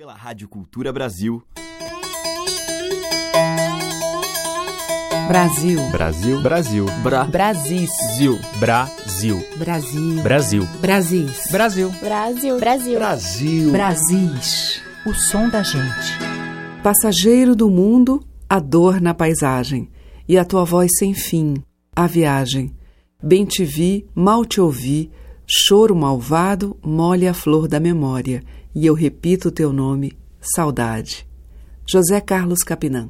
pela Rádio Cultura Brasil. Brasil. Brasil. Brasil. Bra. Brasis. Zil. Brasil. Brasil. Brasil. Brasis. Brasil. Brasil. Brasil. Brasil. Brasis. O som da gente. Passageiro do mundo, a dor na paisagem. E a tua voz sem fim, a viagem. Bem te vi, mal te ouvi, choro malvado, molhe a flor da memória. E eu repito o teu nome, saudade. José Carlos Capinã.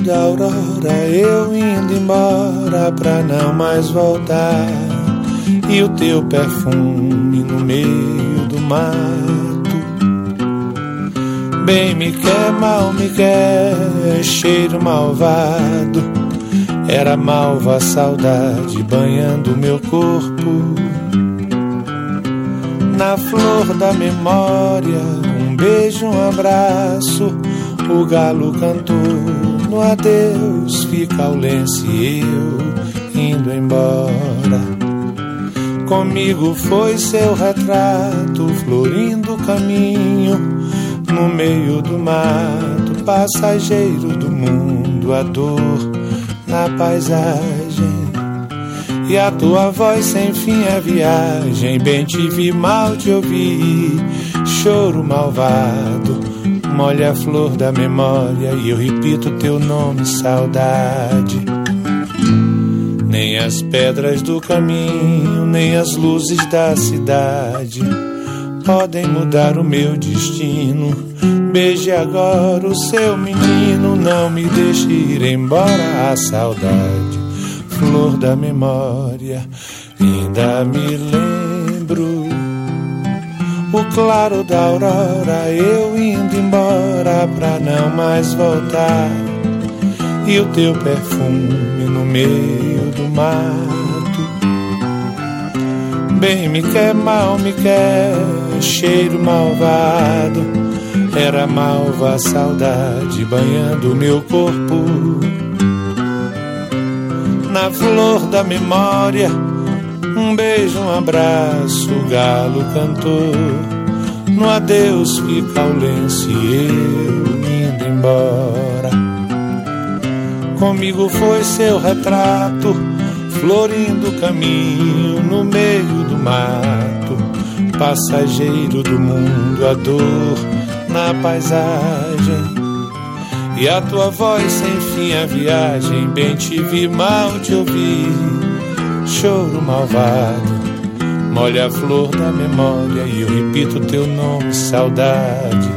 Da aurora, eu indo embora pra não mais voltar. E o teu perfume no meio do mato. Bem me quer, mal me quer, cheiro malvado. Era malva a saudade banhando meu corpo na flor da memória, um beijo, um abraço. O galo cantou no adeus, fica o lenço e eu indo embora. Comigo foi seu retrato, florindo o caminho no meio do mato, passageiro do mundo, a dor na paisagem. E a tua voz sem fim é viagem. Bem te vi, mal te ouvi. Choro malvado, molha a flor da memória. E eu repito teu nome, saudade. Nem as pedras do caminho, nem as luzes da cidade podem mudar o meu destino. Beije agora o seu menino, não me deixe ir embora a saudade flor da memória, ainda me lembro. O claro da aurora, eu indo embora pra não mais voltar. E o teu perfume no meio do mato. Bem me quer, mal me quer, cheiro malvado. Era malva a saudade banhando meu corpo na flor da memória. Um beijo, um abraço, o galo cantou. No adeus fica o lenço e eu indo embora. Comigo foi seu retrato, florindo o caminho no meio do mato. Passageiro do mundo, a dor na paisagem. E a tua voz sem fim a viagem, bem te vi, mal te ouvi. Choro malvado, molha a flor da memória e eu repito teu nome, saudade.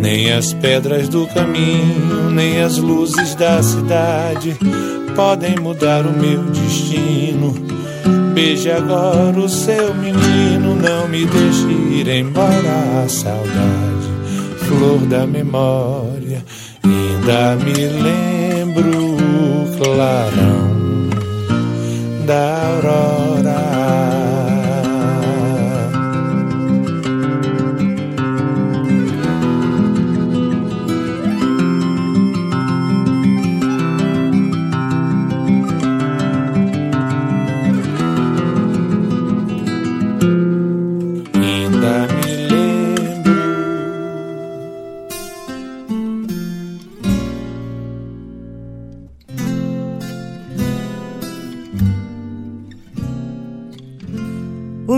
Nem as pedras do caminho, nem as luzes da cidade podem mudar o meu destino. Beije agora o seu menino, não me deixe ir embora saudade flor da memória, ainda me lembro o clarão da aurora.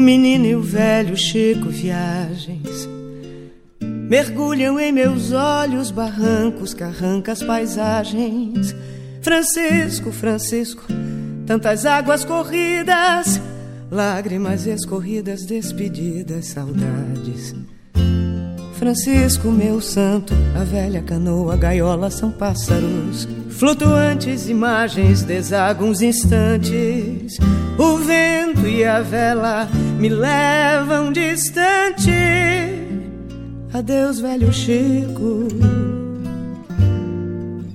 Menino e o velho Chico viagens mergulham em meus olhos barrancos, carrancas, paisagens. Francisco, Francisco, tantas águas corridas, lágrimas escorridas, despedidas, saudades. Francisco, meu santo, a velha canoa, a gaiola são pássaros, flutuantes imagens, desagam os instantes. O vento e a vela me levam distante. Adeus, velho Chico,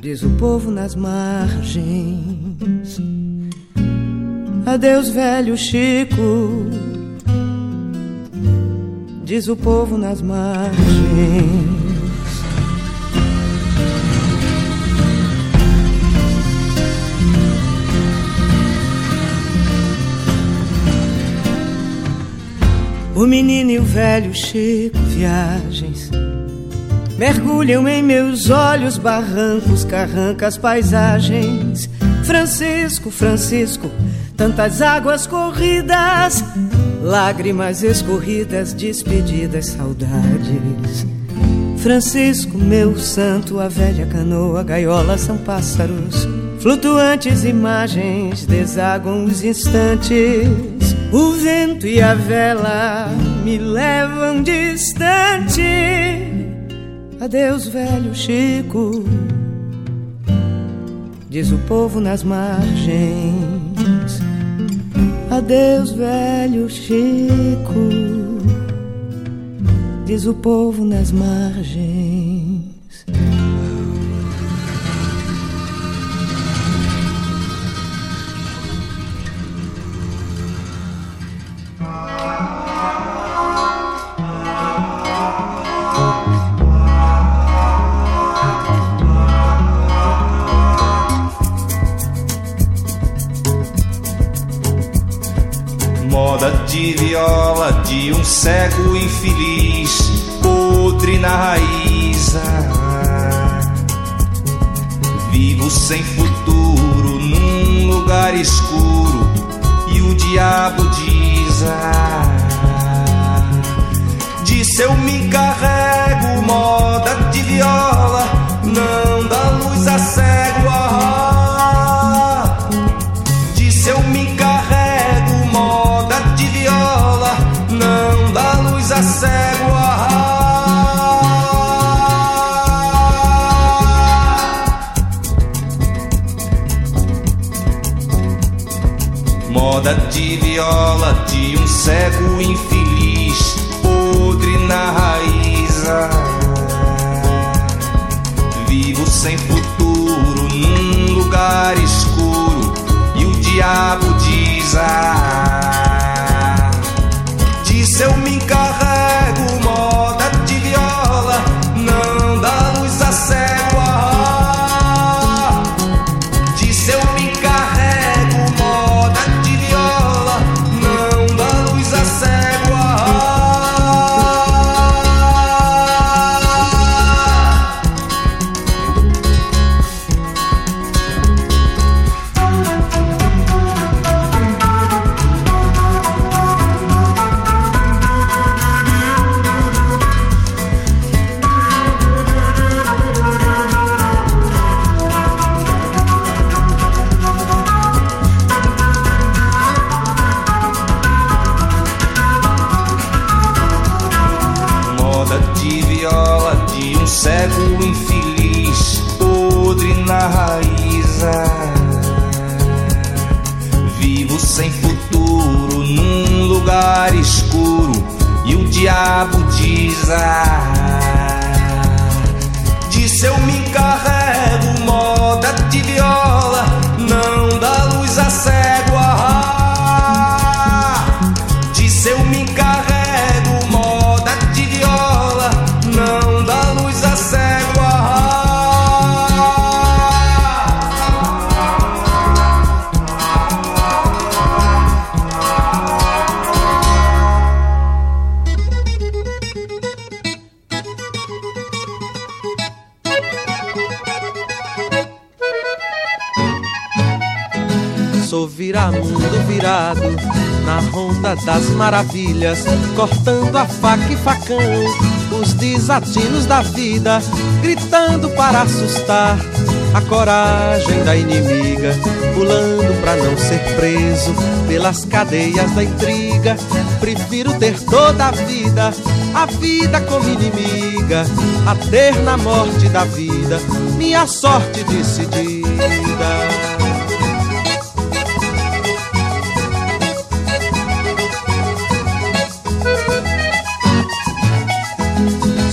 diz o povo nas margens. Adeus, velho Chico, diz o povo nas margens. O menino e o velho Chico, viagens. Mergulham em meus olhos barrancos, carrancas, paisagens. Francisco, Francisco, tantas águas corridas, lágrimas escorridas, despedidas, saudades. Francisco, meu santo, a velha canoa, gaiola são pássaros, flutuantes imagens, desaguam os instantes o vento e a vela me levam distante. Adeus, velho Chico, diz o povo nas margens. Adeus, velho Chico, diz o povo nas margens. De viola de um cego infeliz, podre na raiz. Vivo sem futuro num lugar escuro e o diabo diz: ah, Disse eu me carrego, moda de viola, não dá luz a cego. Ah, Moda de viola de um cego infeliz, podre na raiz. Vivo sem futuro num lugar escuro e o diabo diz: ah, pensar. Das maravilhas, cortando a faca e facão, os desatinos da vida, gritando para assustar a coragem da inimiga, pulando para não ser preso pelas cadeias da intriga. Prefiro ter toda a vida, a vida como inimiga, a ter na morte da vida minha sorte decidida.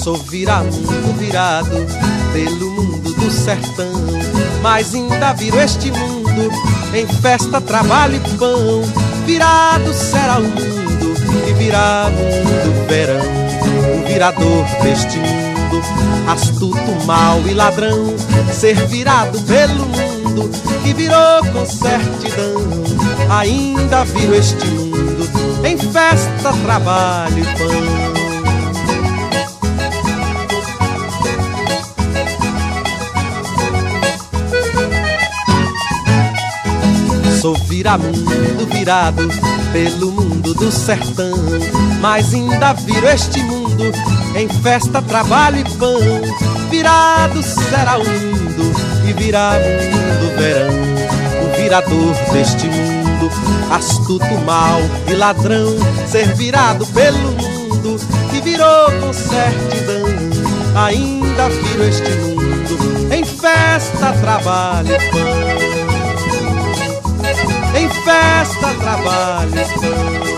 Sou virado, virado pelo mundo do sertão. Mas ainda viro este mundo em festa, trabalho e pão. Virado será o mundo e virá mundo verão. O virador deste mundo, astuto, mal e ladrão, ser virado pelo mundo que virou com certidão. Ainda viro este mundo em festa, trabalho e pão. Sou viramundo virado pelo mundo do sertão, mas ainda viro este mundo em festa, trabalho e pão. Virado será o mundo e virá mundo verão. O virador deste mundo, astuto, mal e ladrão, ser virado pelo mundo que virou com certidão. Ainda viro este mundo em festa, trabalho e pão em festa, trabalho,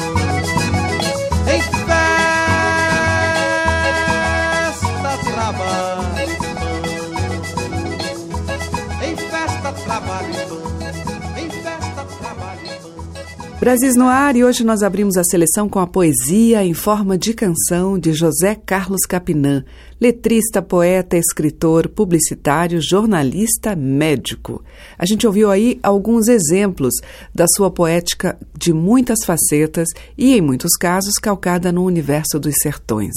Brasis no ar e hoje nós abrimos a seleção com a poesia em forma de canção de José Carlos Capinã, letrista, poeta, escritor, publicitário, jornalista, médico. A gente ouviu aí alguns exemplos da sua poética de muitas facetas e, em muitos casos, calcada no universo dos sertões.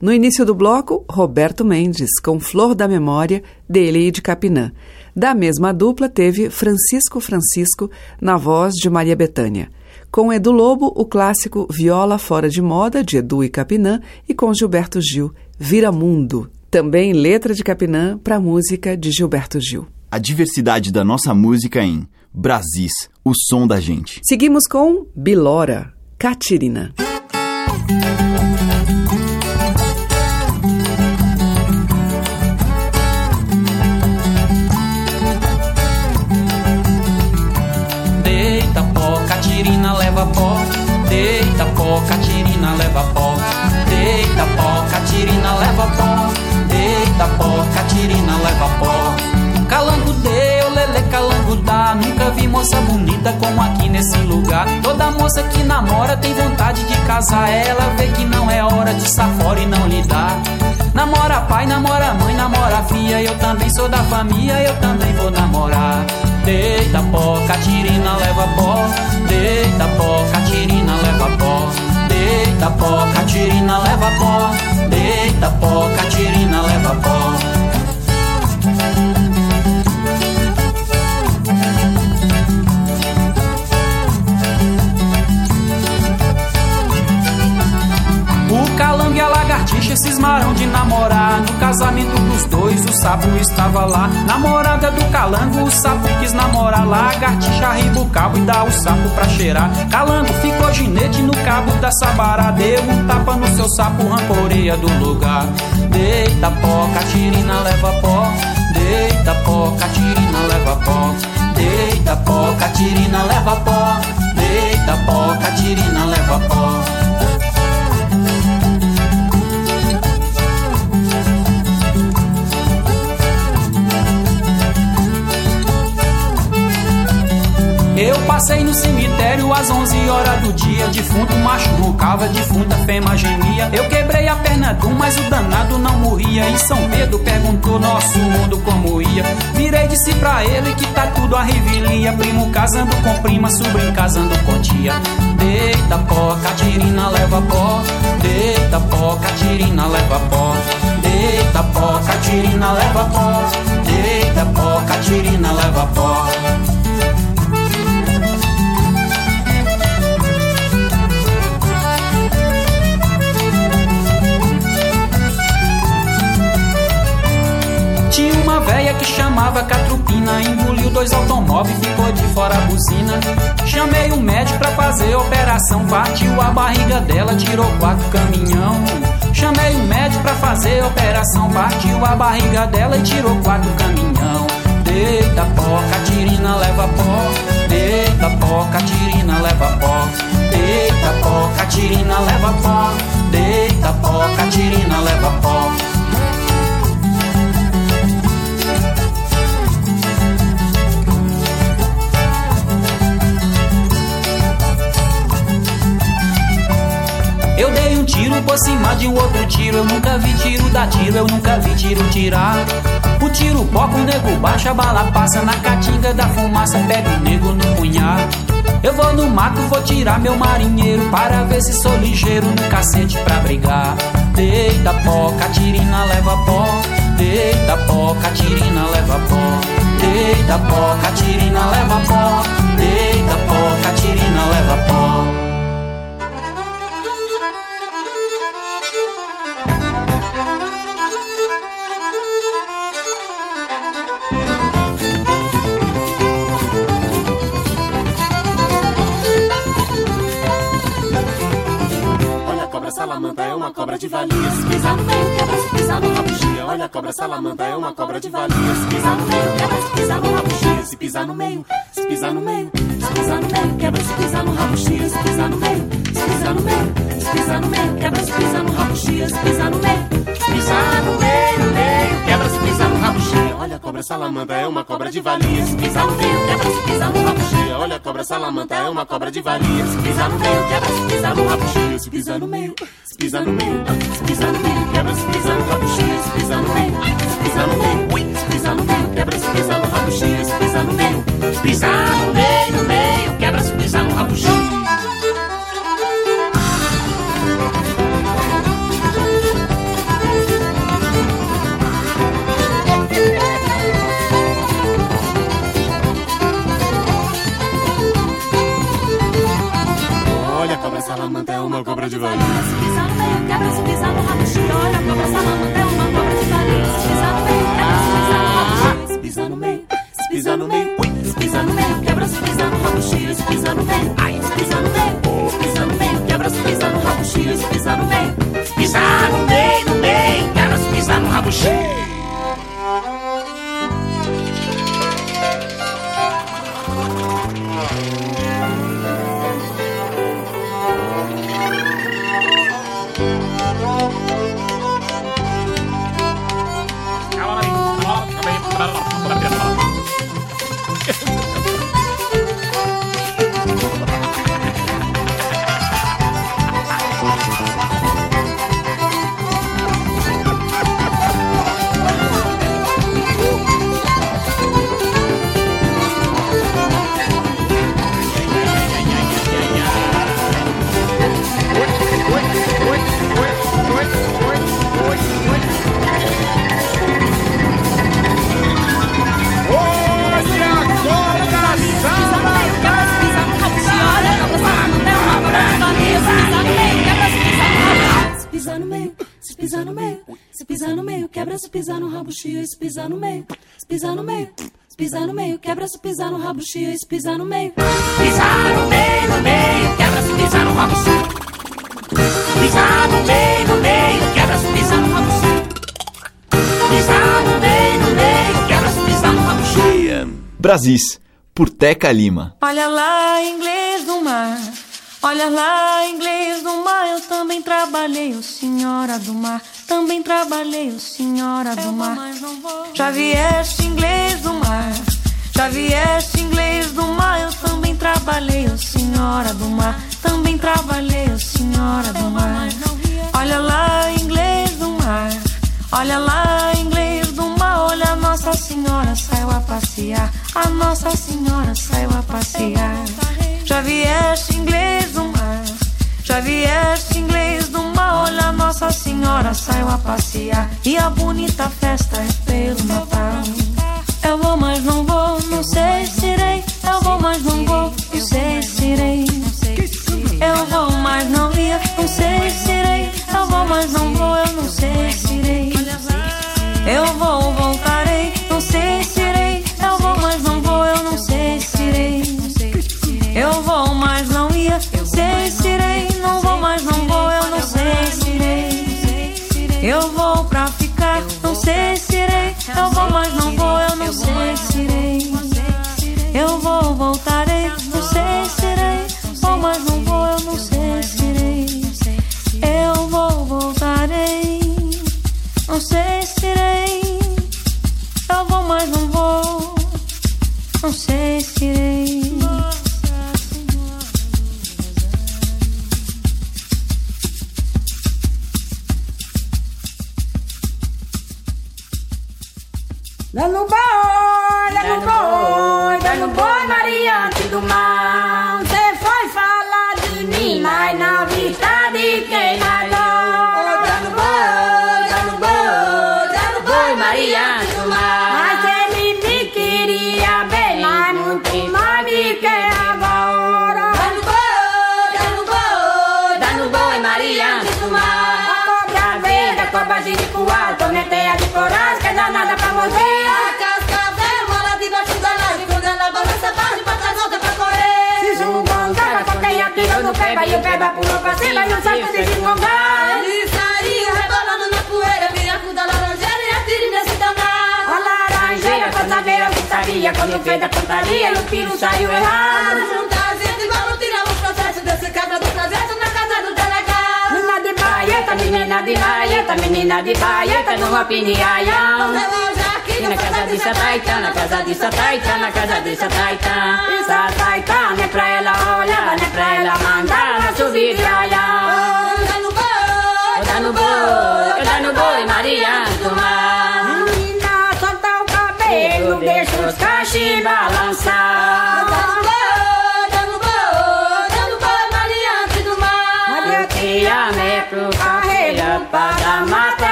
No início do bloco, Roberto Mendes, com Flor da Memória, dele e de Capinã. Da mesma dupla teve Francisco Francisco, na voz de Maria Bethânia. Com Edu Lobo, o clássico Viola Fora de Moda, de Edu e Capinã, e com Gilberto Gil, Vira Mundo. Também letra de Capinã para música de Gilberto Gil. A diversidade da nossa música em Brasis, o som da gente. Seguimos com Bilora, Catirina. Leva pó. Deita pó, Catirina leva pó. Deita pó, Catirina leva pó. Calango deu, lele calango dá. Nunca vi moça bonita como aqui nesse lugar. Toda moça que namora tem vontade de casar. Ela vê que não é hora de estar fora e não lhe dá. Namora pai, namora mãe, namora filha. Eu também sou da família, eu também vou namorar. Deita pó, Catirina leva pó. Deita pó, Catirina leva pó. Deita pó, Catirina leva pó. Deita pó, Catirina leva pó. Lagartixa cismaram de namorar. No casamento dos dois, o sapo estava lá. Namorada do calango, o sapo quis namorar. Lagartixa riba o cabo e dá o sapo pra cheirar. Calango ficou ginete no cabo da sabará. Deu um tapa no seu sapo, rancoreia do lugar. Deita pó, Catirina leva pó. Deita pó, Catirina leva pó. Deita pó, Catirina leva pó. Deita pó, Catirina leva pó. Eu passei no cemitério às 11 horas do dia. Defunto macho roncava, defunta fêmea gemia. Eu quebrei a perna de mas o danado não morria. E São Pedro perguntou nosso mundo como ia. Virei disse pra ele que tá tudo a revelia. Primo casando com prima, sobrinho casando com tia. Deita pó, Catirina leva pó. Deita pó, Catirina leva pó. Deita pó, Catirina leva pó. Deita pó, Catirina leva pó. Que chamava Catrupina Engoliu dois automóveis, ficou de fora a buzina. Chamei um médico pra fazer operação Partiu a barriga dela, tirou quatro caminhão. Chamei um médico pra fazer operação Partiu a barriga dela e tirou quatro caminhão. Deita pó, Catirina leva pó. Deita pó, Catirina leva pó. Deita pó, Catirina leva pó. Deita pó, Catirina leva pó tiro por cima de um outro tiro. Eu nunca vi tiro dar tiro, eu nunca vi tiro tirar. O tiro poca, o nego baixa, a bala passa na caatinga da fumaça, pega o nego no punhal. Eu vou no mato, vou tirar meu marinheiro para ver se sou ligeiro no cacete pra brigar. Deita pó, catirina leva pó. Deita pó, catirina leva pó. Deita pó, catirina leva pó. Deita pó, catirina leva pó. Salamandra é uma cobra de valia. Se pisar no meio, quebra, se pisar no rabugia. Olha a cobra salamandra é uma cobra de valia. Se pisar no meio, quebra, se pisar no rabugia. Se pisar no meio, se pisar no meio, se pisar no meio, quebra, se pisar no rabugia. Se pisar no meio, se pisar no meio, se pisar no meio, quebra, se pisar no rabugia. Se pisar no meio, salamandra é uma cobra de valia. Se pisar no meio, quebra, se pisar no rabugia. Olha a cobra salamandra é uma cobra de valia. Se pisar no meio, quebra, se pisar no rabugia. Se pisar no meio, se pisar no meio, se pisar no meio, quebra, se pisar no rabugia, se pisar no meio, se pisar no meio, se pisar no meio, quebra, se pisar no se pisar no meio, se pisar no meio, no meio, salamandra é uma cobra de valia. Se pisar no meio, quebra, se pisar no rabuxi. Olha a cobra salamandra é uma cobra de. Se pisar no meio, quebra, se pisar no rabuxi. Se pisar no meio, se pisar no meio, se pisar no meio, quebra, se pisar no rabuxi. Se pisar no meio, ai, se pisar no meio, se pisar no meio, quebra, se pisar no rabuxi. Se pisar no meio, se pisar no meio, no meio, quebra, se pisar no rabuxi. Se pisar no rabo chia, se pisar no meio, se pisar no meio, se pisar no meio, quebra, se pisar no rabo chia, se pisar no meio. Pisar no meio, no meio, quebra, se pisar no rabo Pisar no meio, no meio, quebra, se pisar no rabo Pisar no meio, no meio, quebra, se pisar no rabo Brasis, por Teca Lima. Olha lá, inglês do mar. Olha lá, inglês do mar. Eu também trabalhei, o senhora do mar. Também trabalhei, o senhora do mar. Já vieste, inglês do mar. Já vieste, inglês do mar. Eu também trabalhei, o senhora do mar. Também trabalhei, o senhora do mar. Olha lá, inglês do mar. Olha lá, inglês do mar. Olha, a Nossa Senhora saiu a passear. A Nossa Senhora saiu a passear. Já vieste, inglês do mar. Já vieste, inglês mar. Olha, Nossa Senhora saiu a passear. E a bonita festa é pelo Natal. Eu vou, mas não vou, não sei se irei. Eu vou, mas não vou, não sei se irei. Eu vou, mas não ia, não sei se irei. Eu vou, mas não vou, eu não sei se irei.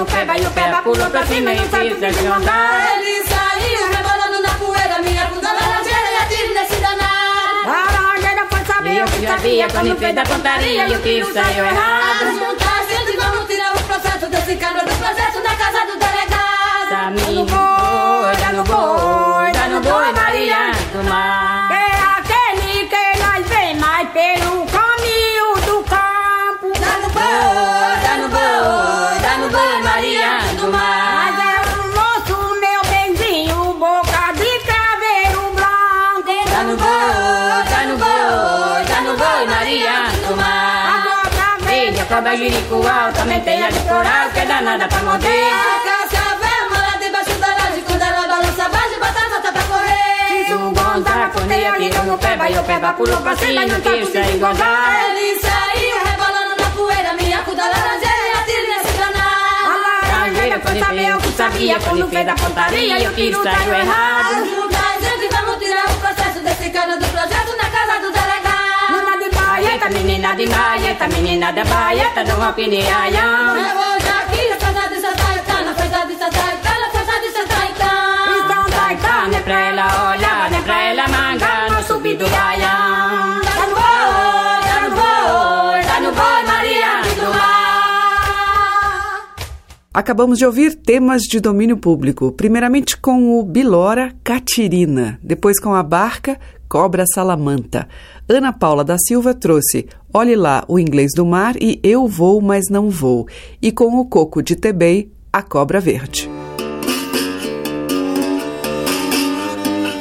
No peba, e o peba pulou pra cima e fez de andar. Ele saiu rebolando na poeira, minha bunda laranjeira e atire nesse danado. Laranjeira foi saber o que sabia, quando fez da pontaria e o que saiu errado. Juntar gente, vamos tirar o processo desse cabra do processo da casa do delegado. No boi, dá no boi, dá verde, a cobra jiricuá, também tem a de coral, que é danada pra morder. A cascavel mora debaixo da laje, quando ela balança, bate, bota a nota pra correr. Se o gonza, quando ele tirou no peba, e o peba pulou pra cima, e não quis se engordar. Ele saiu rebolando na poeira, minha da laranjeira, e atire nesse danado. A laranjeira foi saber o que sabia, quando fez a pontaria, e o tiro saiu errado. Menina de baieta, menina de baieta, numa piniaião. Eu vou já aqui, na casa de Sataitã, na festa de Sataitã, na festa de Sataitã. Então Sataitã, não é pra ela olhar, não é pra ela mangar, no subir do baião. Tá no boi, tá no boi, tá no boi, Maria do mar. Acabamos de ouvir temas de domínio público, primeiramente com o Bilora Catirina, depois com a Barca Cobra Salamanta. Ana Paula da Silva trouxe Olhe lá o inglês do mar e Eu vou, mas não vou, e com o Coco de Tebei, A Cobra Verde.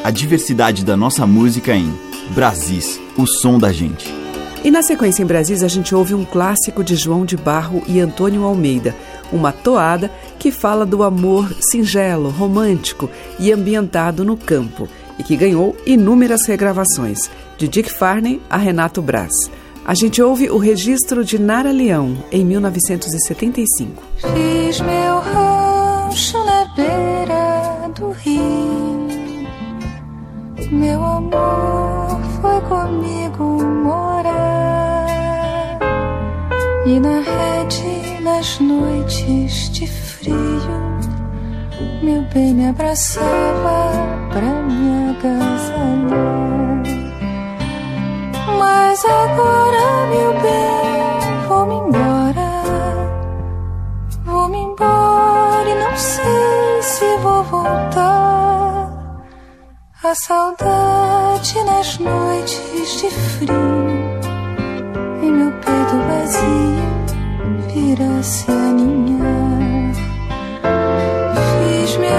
A diversidade da nossa música em Brasis, o som da gente. E na sequência em Brasis a gente ouve um clássico de João de Barro e Antônio Almeida, uma toada que fala do amor singelo, romântico e ambientado no campo e que ganhou inúmeras regravações, de Dick Farney a Renato Braz. A gente ouve o registro de Nara Leão, em 1975. Fiz meu rancho na beira do rio. Meu amor foi comigo morar. E na rede, nas noites de frio, meu bem me abraçava pra me agasalhar. Mas agora, meu bem, vou-me embora. Vou-me embora e não sei se vou voltar. A saudade nas noites de frio e meu peito vazio vira-se a ninhar.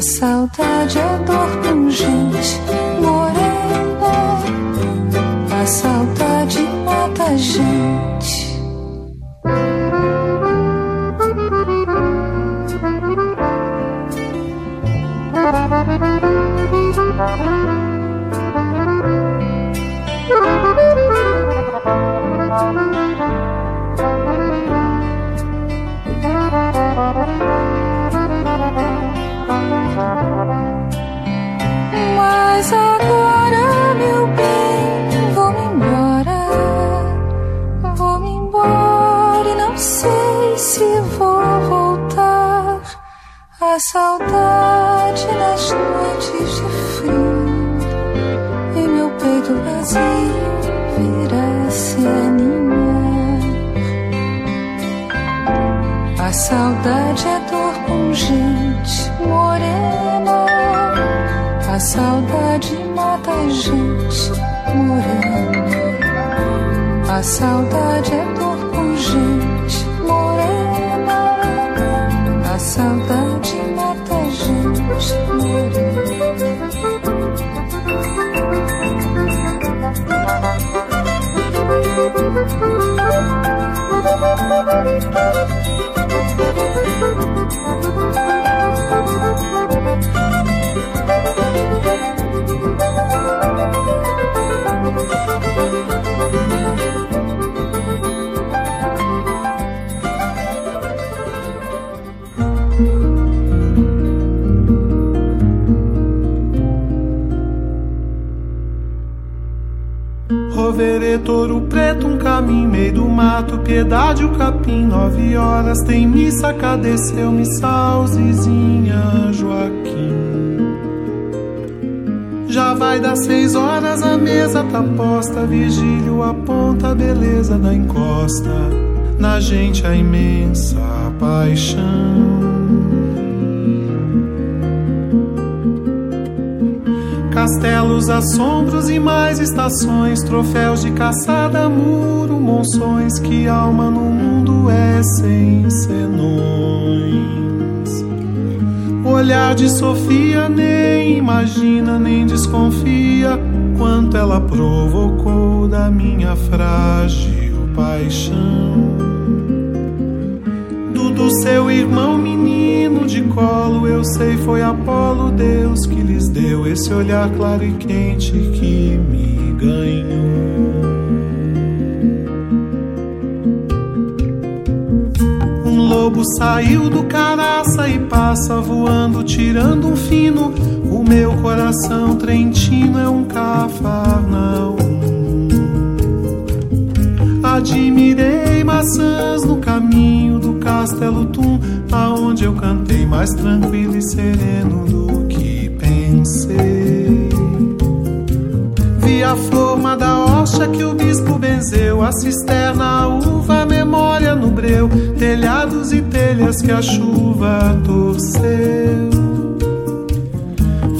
saudade A saudade é dor pungente, Roverê, touro preto, um caminho meio do mato, piedade, o capim, nove horas tem missa, cadê seu missal, Zizinha Joaquim? Já vai dar seis horas, a mesa tá posta, vigílio aponta a beleza da encosta, na gente a imensa paixão. Castelos, assombros e mais estações, troféus de caçada, muro, monções, que alma no mundo é sem senões. Olhar de Sofia nem imagina, nem desconfia quanto ela provocou da minha frágil paixão. Do, seu irmão de colo, eu sei foi Apolo, Deus que lhes deu esse olhar claro e quente que me ganhou. Um lobo saiu do caraça e passa voando, tirando um fino. O meu coração trentino é um cafarnaum. Admirei maçãs no caminho do castelo Tum, aonde eu cantei mais tranquilo e sereno do que pensei. Vi a forma da hoxa que o bispo benzeu, a cisterna, a uva, a memória no breu, telhados e telhas que a chuva torceu.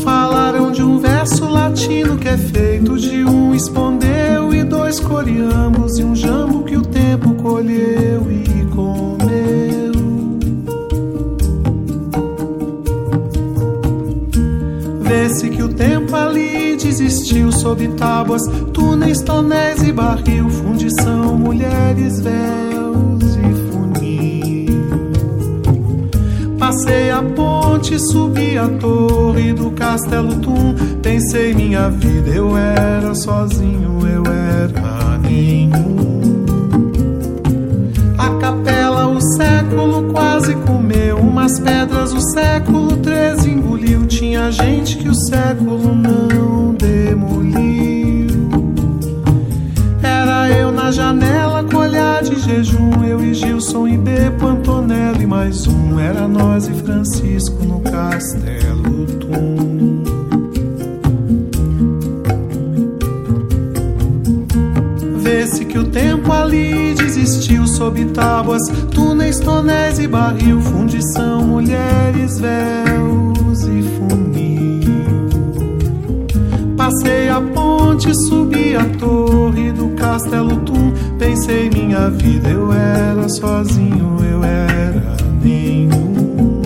Falaram de um verso latino que é feito de um espondeu e dois coreambos e um jambo que o tempo colheu ali desistiu sob tábuas, túneis, tonéis e barril, fundição, mulheres, véus e funil. Passei a ponte, subi a torre do castelo Tum. Pensei minha vida, eu era sozinho, eu era nenhum. A capela, o século quase comeu. Umas pedras, o século treze engoliu. Tinha gente que o século não demoliu. Era eu na janela, colhar de jejum. Eu e Gilson e Bepo, Antonello e mais um. Era nós e Francisco no castelo Tum. Parece que o tempo ali desistiu sob tábuas, túneis, tonéis e barril, fundição, mulheres, véus Passei a ponte, subi a torre do castelo Tum, pensei minha vida, eu era sozinho, eu era nenhum.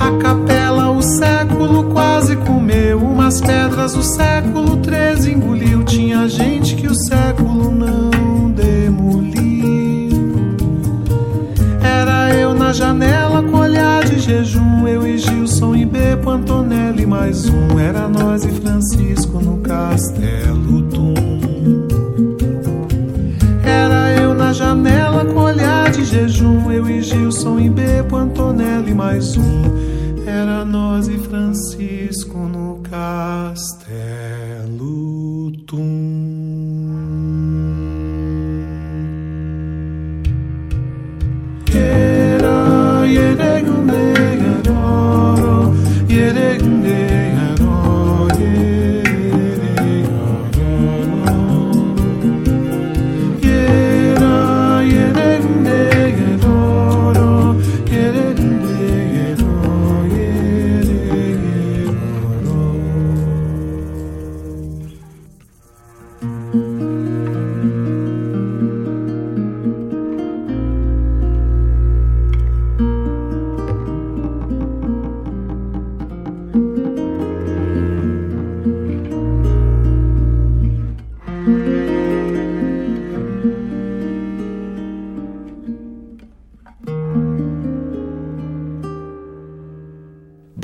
A capela, o século quase comeu umas pedras, o século treze engoliu. Tinha gente que o século não demoliu. Era eu na janela com olhar de jejum, eu e Gilson e Bepo Antonelli mais um. Era nós e Francisco no castelo Tum. Era eu na janela com olhar de jejum, eu e Gilson e Bepo Antonelli mais um. Era nós e Francisco no castelo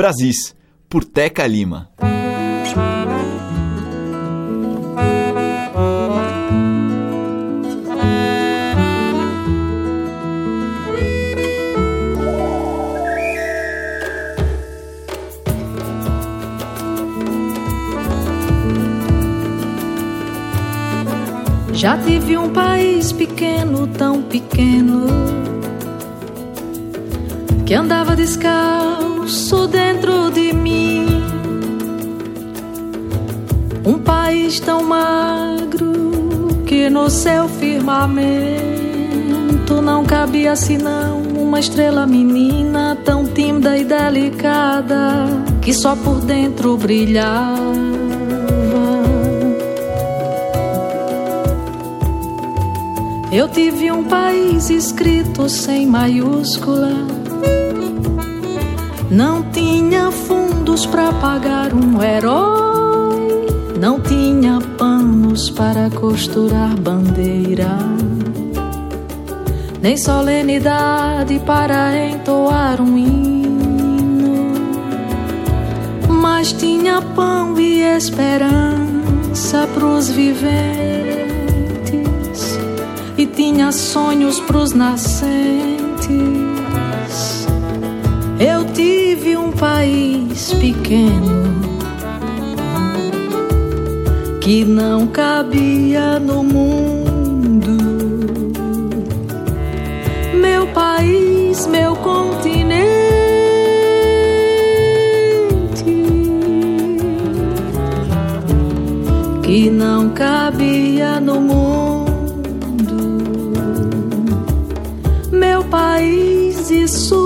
Brasis, por Teca Lima. Já tive um país pequeno, tão pequeno, que andava descalço dentro de mim. Um país tão magro que no seu firmamento não cabia senão uma estrela menina tão tímida e delicada que só por dentro brilhava. Eu tive um país escrito sem maiúscula. Não tinha fundos para pagar um herói. Não tinha panos para costurar bandeira. Nem solenidade para entoar um hino. Mas tinha pão e esperança pros viventes e tinha sonhos pros nascentes. País pequeno que não cabia no mundo. Meu país, meu continente que não cabia no mundo. meu país e sua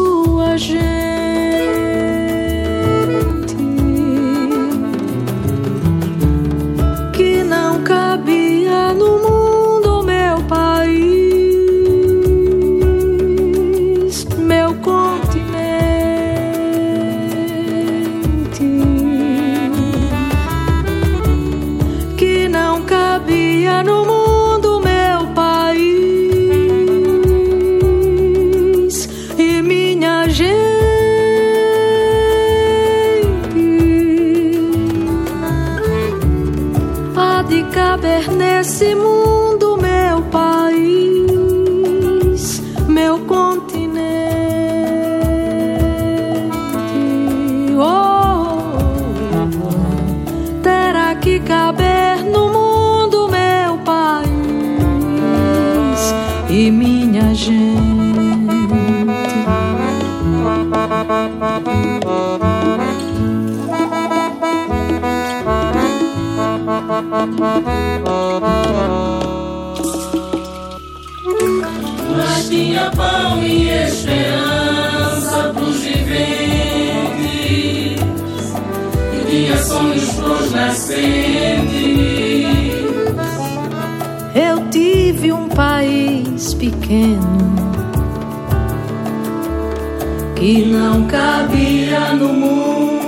que não cabia no mundo.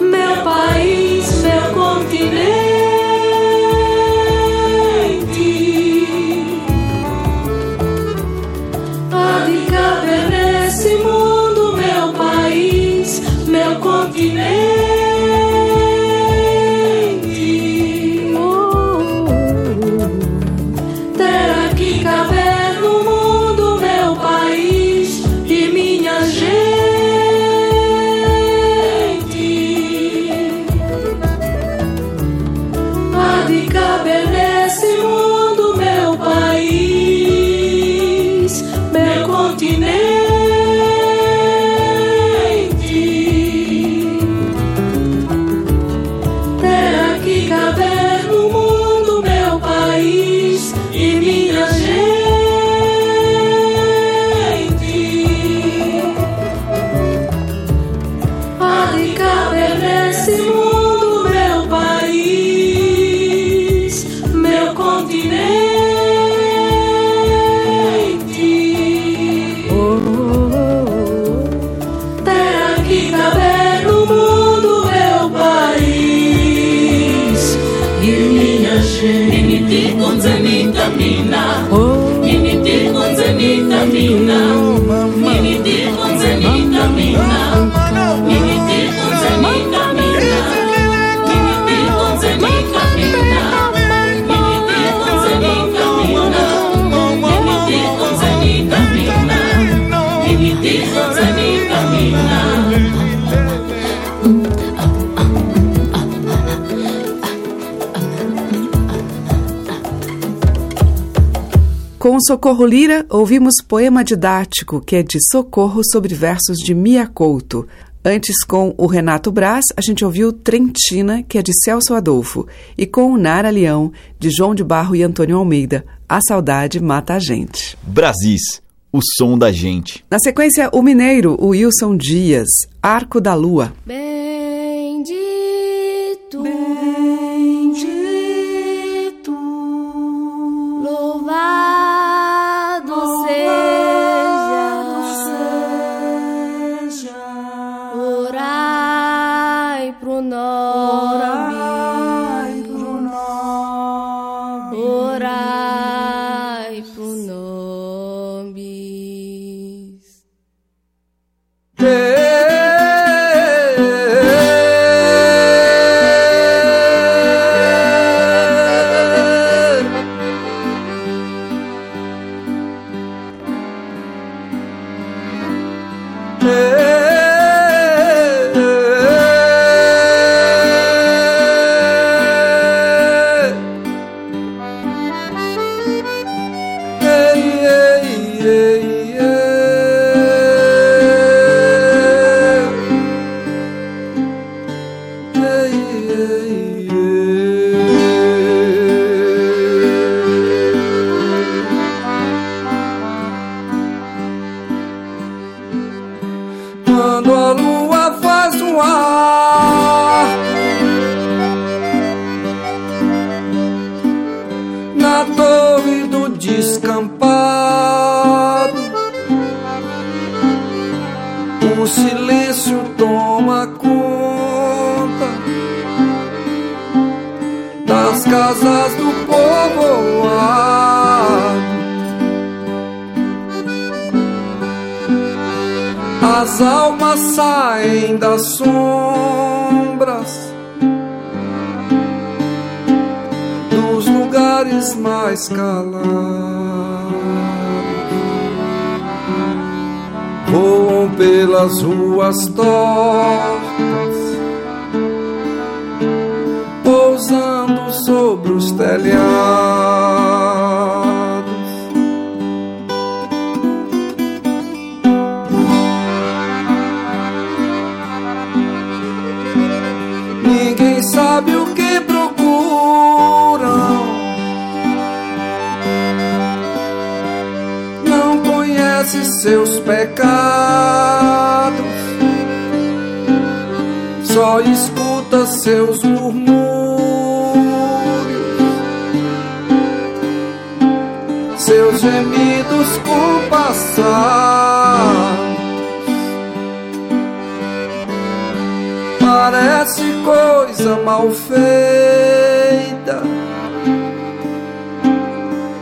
Meu país, meu continente. Socorro Lira, ouvimos poema didático, que é de Socorro sobre versos de Mia Couto. Antes, com o Renato Braz, a gente ouviu Trentina, que é de Celso Adolfo. E com o Nara Leão, de João de Barro e Antônio Almeida, A Saudade Mata a Gente. Brasis, o som da gente. Na sequência, o mineiro, o Wilson Dias, Arco da Lua. Bendito, Bendito, Quando a lua faz um ar na torre do descampado, o silêncio toma conta das casas do povoado. As almas saem das sombras dos lugares mais calados. Voam pelas ruas tortas, pousando sobre os telhados. Seus pecados. só escuta seus murmúrios, seus gemidos compassados. Parece coisa mal feita,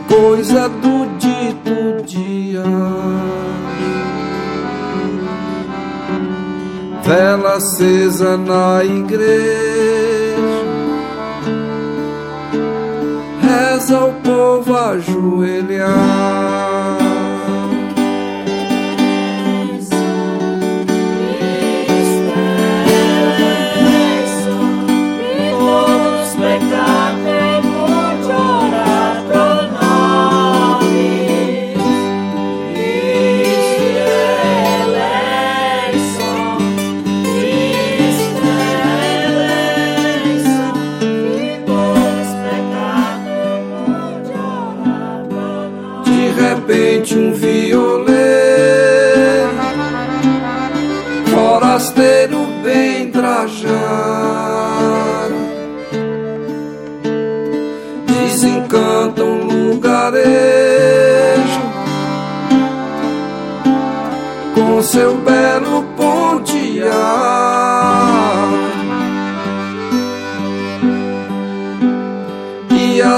coisa do dito dia. vela acesa na igreja, reza o povo ajoelhar.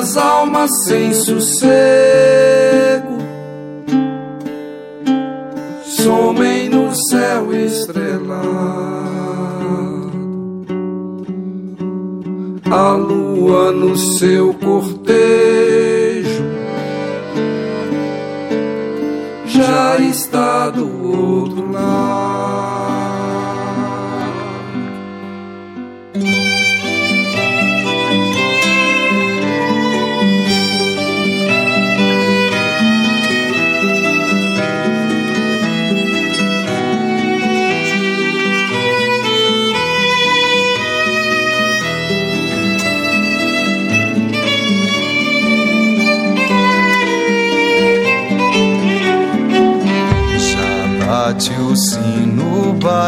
E as almas sem sossego somem no céu estrelado. A lua no seu cortejo já está do outro lado.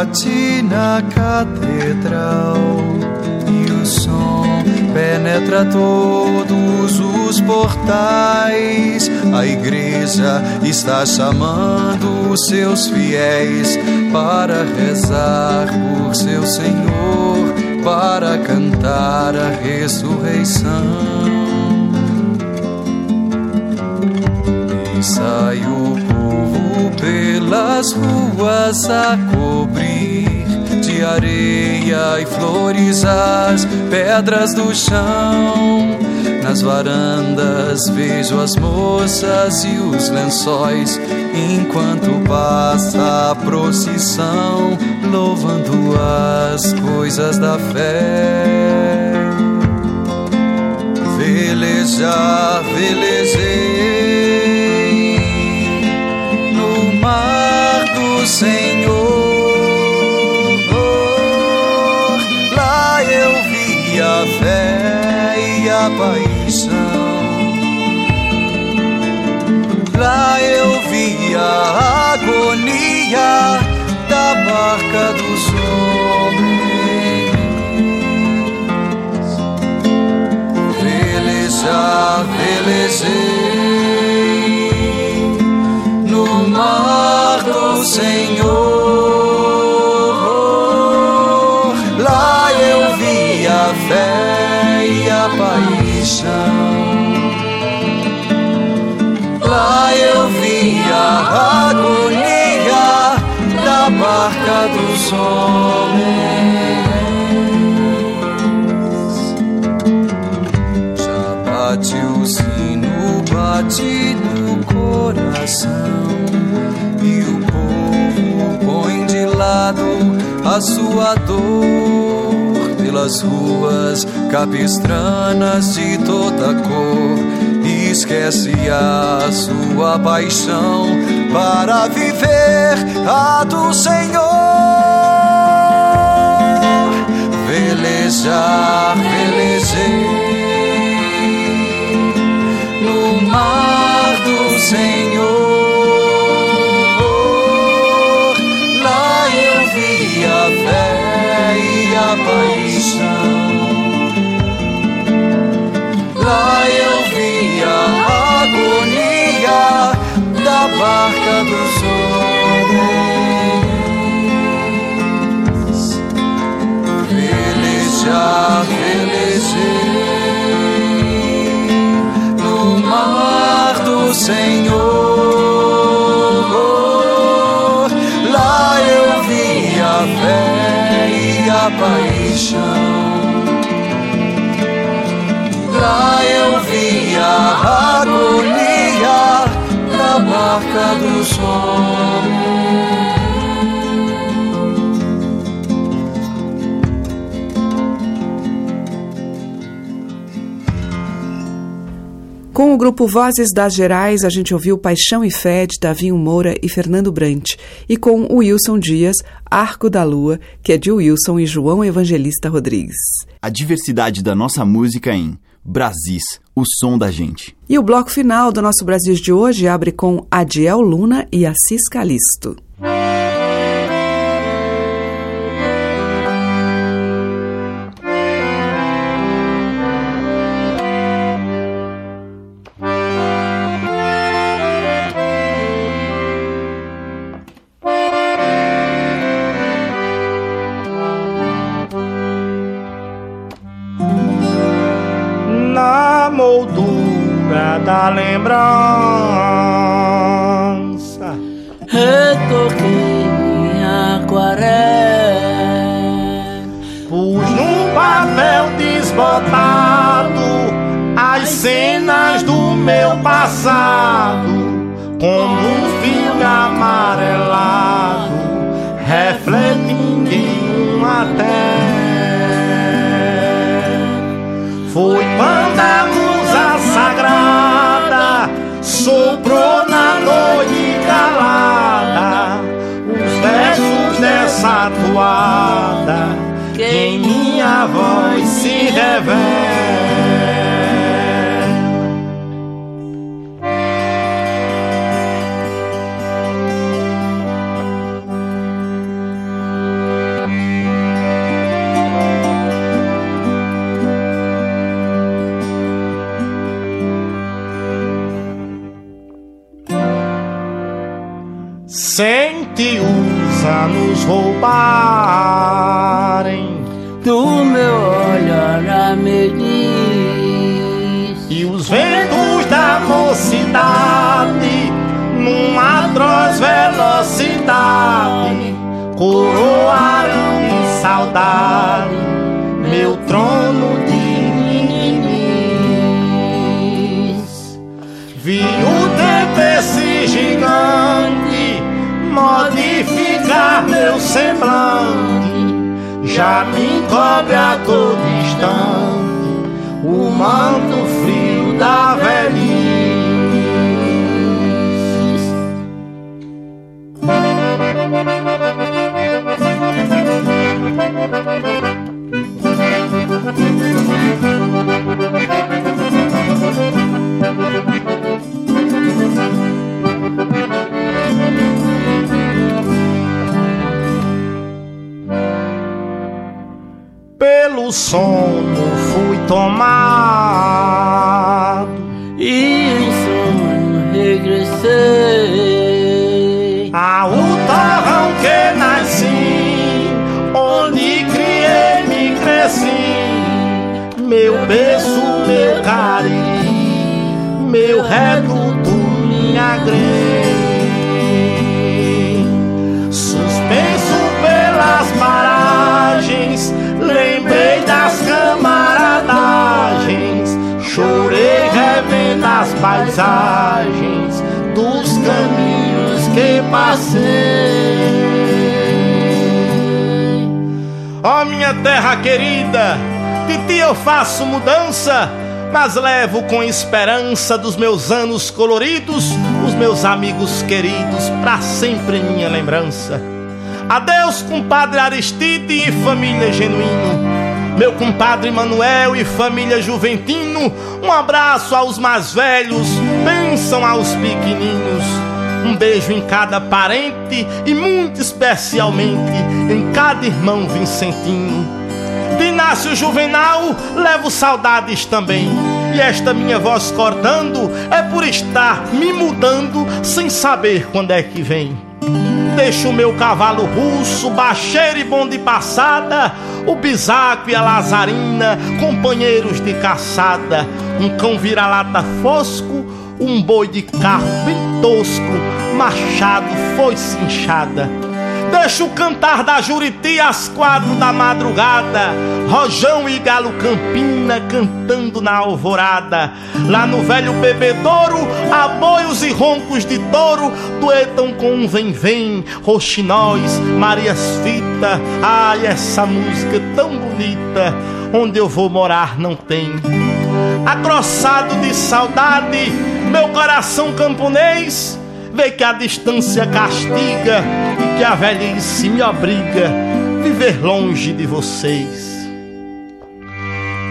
Bate na catedral e o som penetra todos os portais. A igreja está chamando seus fiéis para rezar por seu Senhor, para cantar a ressurreição. E sai o povo pelas ruas a cobrir de areia e flores as pedras do chão. Nas varandas vejo as moças e os lençóis, enquanto passa a procissão, louvando as coisas da fé. Velejar, velejei Senhor. Lá eu vi a fé e a paixão. Lá eu vi a agonia da barca dos homens. Velejar, velejei homens. Já bate o sino, bate no coração e o povo põe de lado a sua dor pelas ruas capistranas de toda cor. Esquece a sua paixão para viver a do Senhor velejar, beleza no mar do Senhor. Lá eu vi a fé e a paixão. Lá eu vi a agonia da barca dos Velejar, velejei no mar do Senhor. Lá eu vi a fé e a paixão. Lá eu vi a agonia na barca do Com o grupo Vozes das Gerais, a gente ouviu Paixão e Fé de Davinho Moura e Fernando Brant, e com o Wilson Dias, Arco da Lua, que é de Wilson e João Evangelista Rodrigues. A diversidade da nossa música em Brasis, o som da gente. E o bloco final do nosso Brasil de hoje abre com Adiel Luna e Assis Calisto. Sente os anos roubarem do meu olhar a medir e os ventos da mocidade numa atroz velocidade coroaram de saudade meu trono de meniniz. Vi modificar meu semblante já me encobre a todo instante o manto frio da velhice. Pelo sono fui tomado e em sonho regressei ao torrão que nasci, onde criei me cresci, meu berço, meu carinho, meu reduto, minha grei. Suspenso pelas paragens, paisagens dos caminhos que passei. Ó oh, minha terra querida, de ti eu faço mudança, mas levo com esperança dos meus anos coloridos os meus amigos queridos para sempre em minha lembrança. Adeus, compadre Aristide e família genuíno. Meu compadre Manuel e família Juventino, um abraço aos mais velhos, bênção aos pequeninos. Um beijo em cada parente e muito especialmente em cada irmão Vicentino. De Inácio Juvenal, levo saudades também. E esta minha voz cortando é por estar me mudando sem saber quando é que vem. Deixo o meu cavalo russo, baixeiro e bom de passada, o bisaco e a lazarina, companheiros de caçada, um cão vira-lata fosco, um boi de carro bem tosco, machado foi cinchada. Deixa o cantar da Juriti às quatro da madrugada. Rojão e Galo Campina cantando na alvorada. Lá no velho bebedouro, aboios e roncos de touro duetam com um vem-vem, roxinóis, Marias Fita. Ai, essa música tão bonita. Onde eu vou morar não tem. Acrossado de saudade, meu coração camponês vê que a distância castiga e que a velhice me obriga a viver longe de vocês.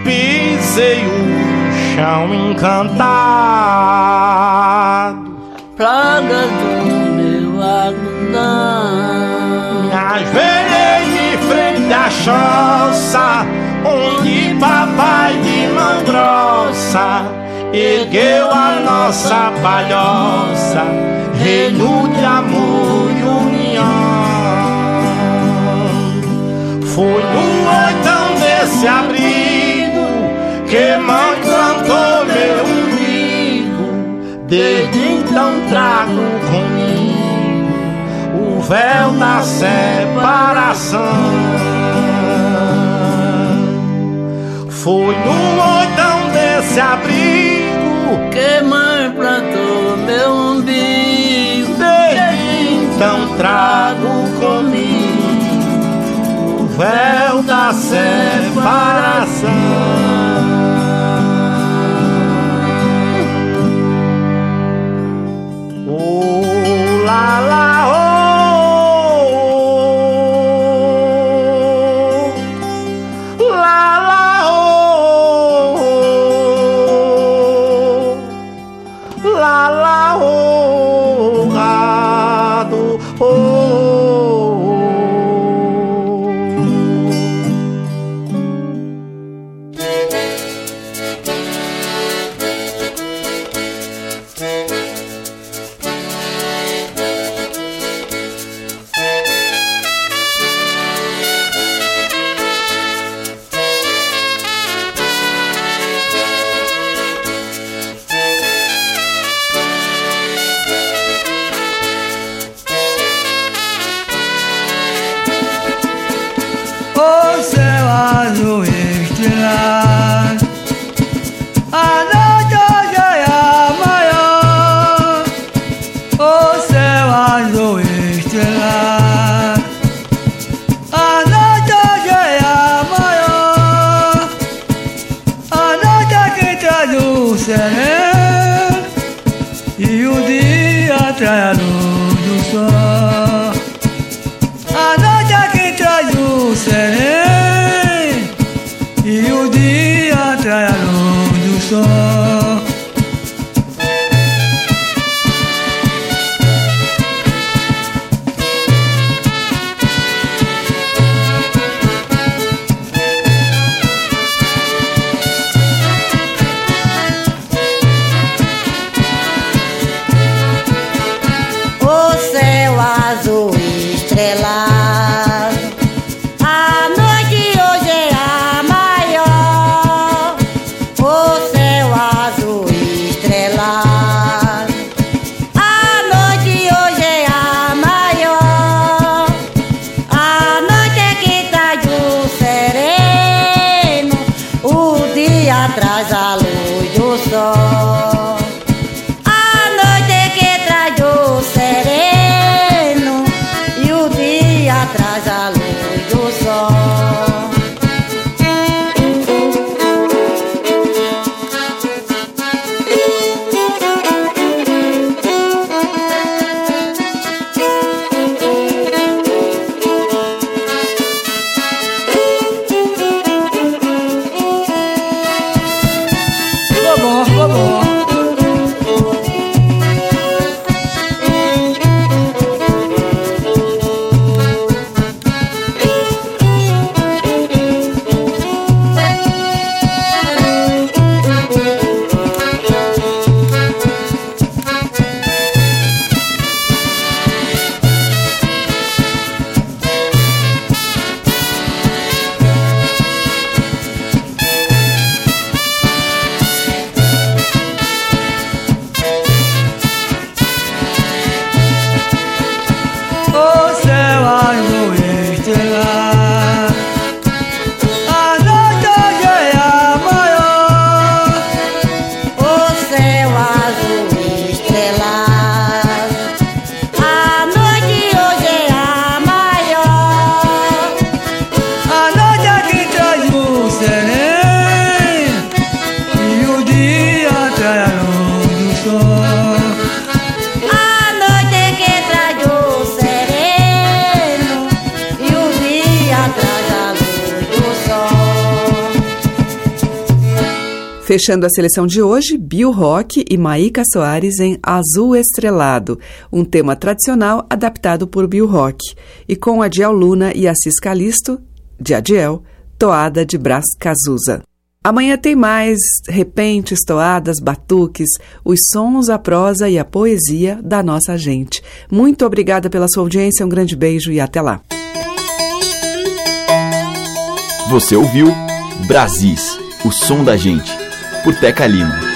Pisei o chão encantado, praga do meu algodão. Ajoelhei de frente à choça, onde papai de mão grossa ergueu a nossa palhoça reino de amor e união. Foi no oitão desse abrigo que mãe plantou meu umbigo. Desde então trago comigo o véu da separação. Foi no oitão desse abrigo que mãe plantou meu umbigo. Desde então trago comigo o véu da separação. Fechando a seleção de hoje, Bill Rock e Maíca Soares em Azul Estrelado, um tema tradicional adaptado por Bill Rock, e com Adiel Luna e Assis Calisto, de Adiel, Toada de Brás Cazuza. Amanhã tem mais repentes, toadas, batuques, os sons, a prosa e a poesia da nossa gente. Muito obrigada pela sua audiência, um grande beijo e até lá. Você ouviu Brasis, o som da gente, por Teca Lima.